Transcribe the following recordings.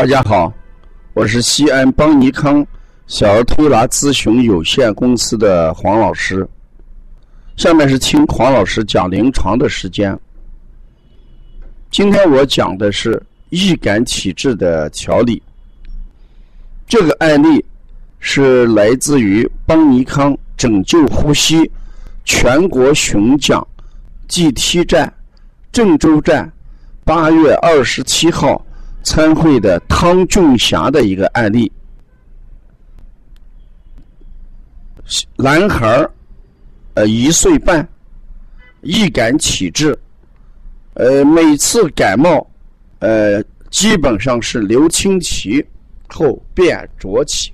大家好，我是西安邦尼康小儿推拿咨询有限公司的黄老师。下面是听黄老师讲临床的时间。今天我讲的是易感体质的调理。这个案例是来自于邦尼康拯救呼吸全国巡讲 GT 站郑州站八月二十七号。参会的汤俊霞的一个案例，男孩，呃，一岁半，易感体质，呃，每次感冒，呃，基本上是流清涕后便浊起，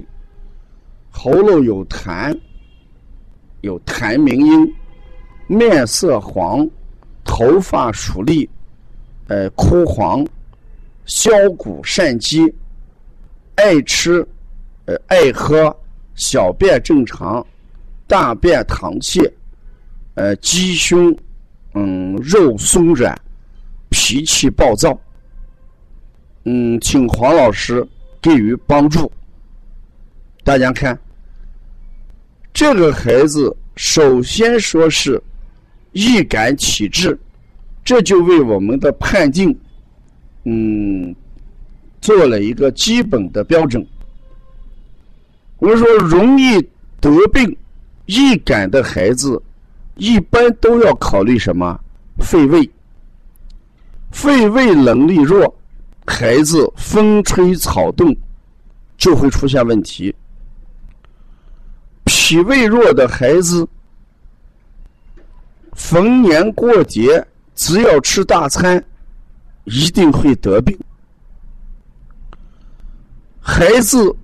喉咙有痰，有痰鸣音，面色黄，头发疏立，呃，枯黄。消谷善饥，爱吃，呃，爱喝，小便正常，大便溏泻，呃，鸡胸，嗯，肉松软，脾气暴躁，嗯，请黄老师给予帮助。大家看，这个孩子首先说是易感体质，这就为我们的判定。嗯，做了一个基本的标准。我们说，容易得病、易感的孩子，一般都要考虑什么？肺胃。肺胃能力弱，孩子风吹草动就会出现问题。脾胃弱的孩子，逢年过节只要吃大餐。一定会得病。孩子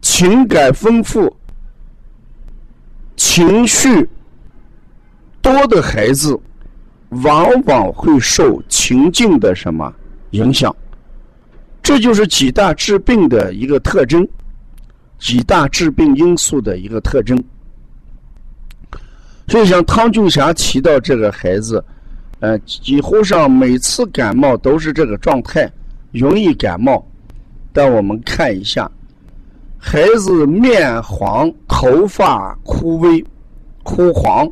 情感丰富、情绪多的孩子，往往会受情境的什么影响？这就是几大致病的一个特征，几大致病因素的一个特征。所以，像汤俊霞提到这个孩子。呃，几乎上每次感冒都是这个状态，容易感冒。但我们看一下，孩子面黄，头发枯萎、枯黄，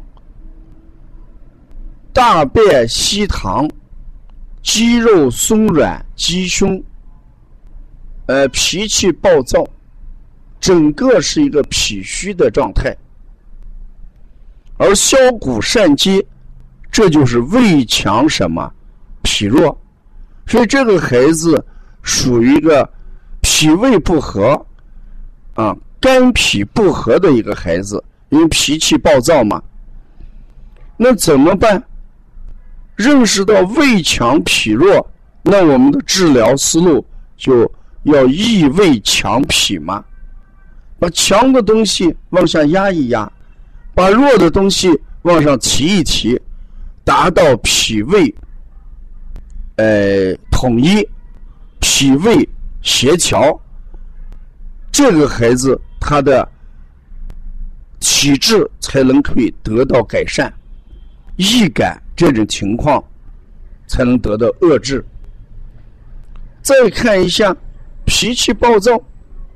大便稀溏，肌肉松软，鸡胸，呃，脾气暴躁，整个是一个脾虚的状态，而消谷善饥。这就是胃强什么，脾弱，所以这个孩子属于一个脾胃不和，啊，肝脾不和的一个孩子，因为脾气暴躁嘛。那怎么办？认识到胃强脾弱，那我们的治疗思路就要益胃强脾嘛，把强的东西往下压一压，把弱的东西往上提一提。达到脾胃，呃，统一，脾胃协调，这个孩子他的体质才能可以得到改善，易感这种情况才能得到遏制。再看一下脾气暴躁，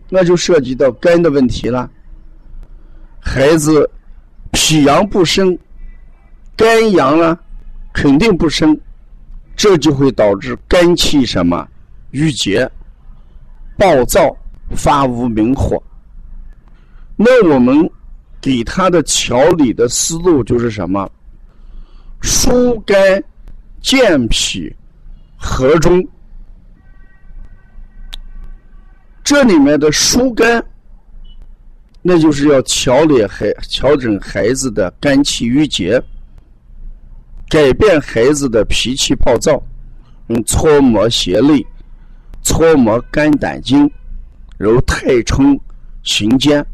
那就涉及到肝的问题了。孩子脾阳不生。肝阳呢，肯定不升，这就会导致肝气什么郁结、暴躁、发无明火。那我们给他的调理的思路就是什么？疏肝、健脾、和中。这里面的疏肝，那就是要调理孩、调整孩子的肝气郁结。改变孩子的脾气暴躁，用搓摩胁肋、搓摩肝胆经、揉太冲、行间，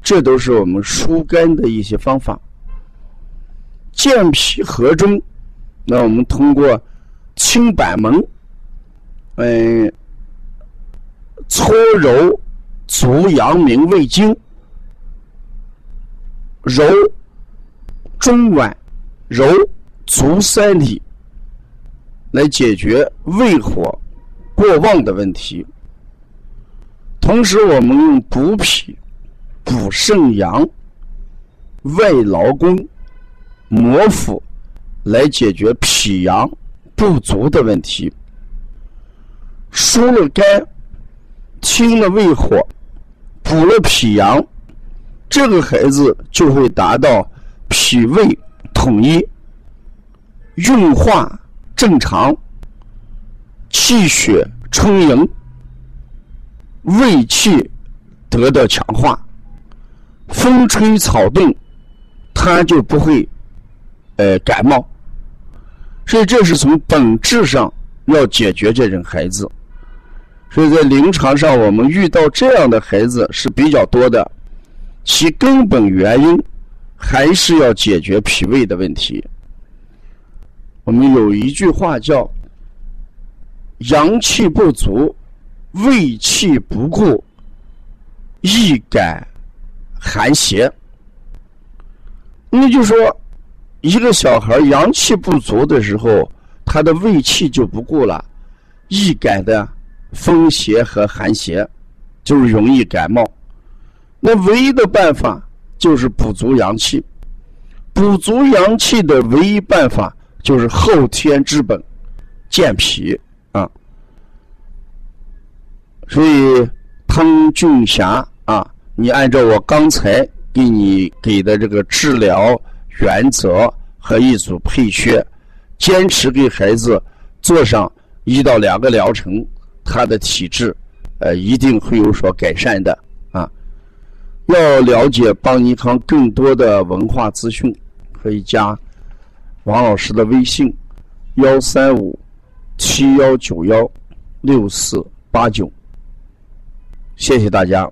这都是我们疏肝的一些方法。健脾和中，那我们通过清板门，嗯，搓揉足阳明胃经，揉中脘，揉。足三里来解决胃火过旺的问题。同时，我们用补脾、补肾阳、外劳宫、摩腹来解决脾阳不足的问题。疏了肝，清了胃火，补了脾阳，这个孩子就会达到脾胃统一、运化正常、气血充盈。胃气得到强化，风吹草动，他就不会呃感冒。所以这是从本质上要解决这种孩子。所以在临床上，我们遇到这样的孩子是比较多的，其根本原因还是要解决脾胃的问题。我们有一句话叫“阳气不足”。胃气不固，易感寒邪。那就说，一个小孩阳气不足的时候，他的胃气就不固了，易感的风邪和寒邪，就是容易感冒。那唯一的办法就是补足阳气，补足阳气的唯一办法就是后天之本，健脾啊。所以，汤俊霞啊，你按照我刚才给你给的这个治疗原则和一组配穴，坚持给孩子做上一到两个疗程，他的体质呃一定会有所改善的啊。要了解邦尼康更多的文化资讯，可以加王老师的微信：幺三五七幺九幺六四八九。谢谢大家。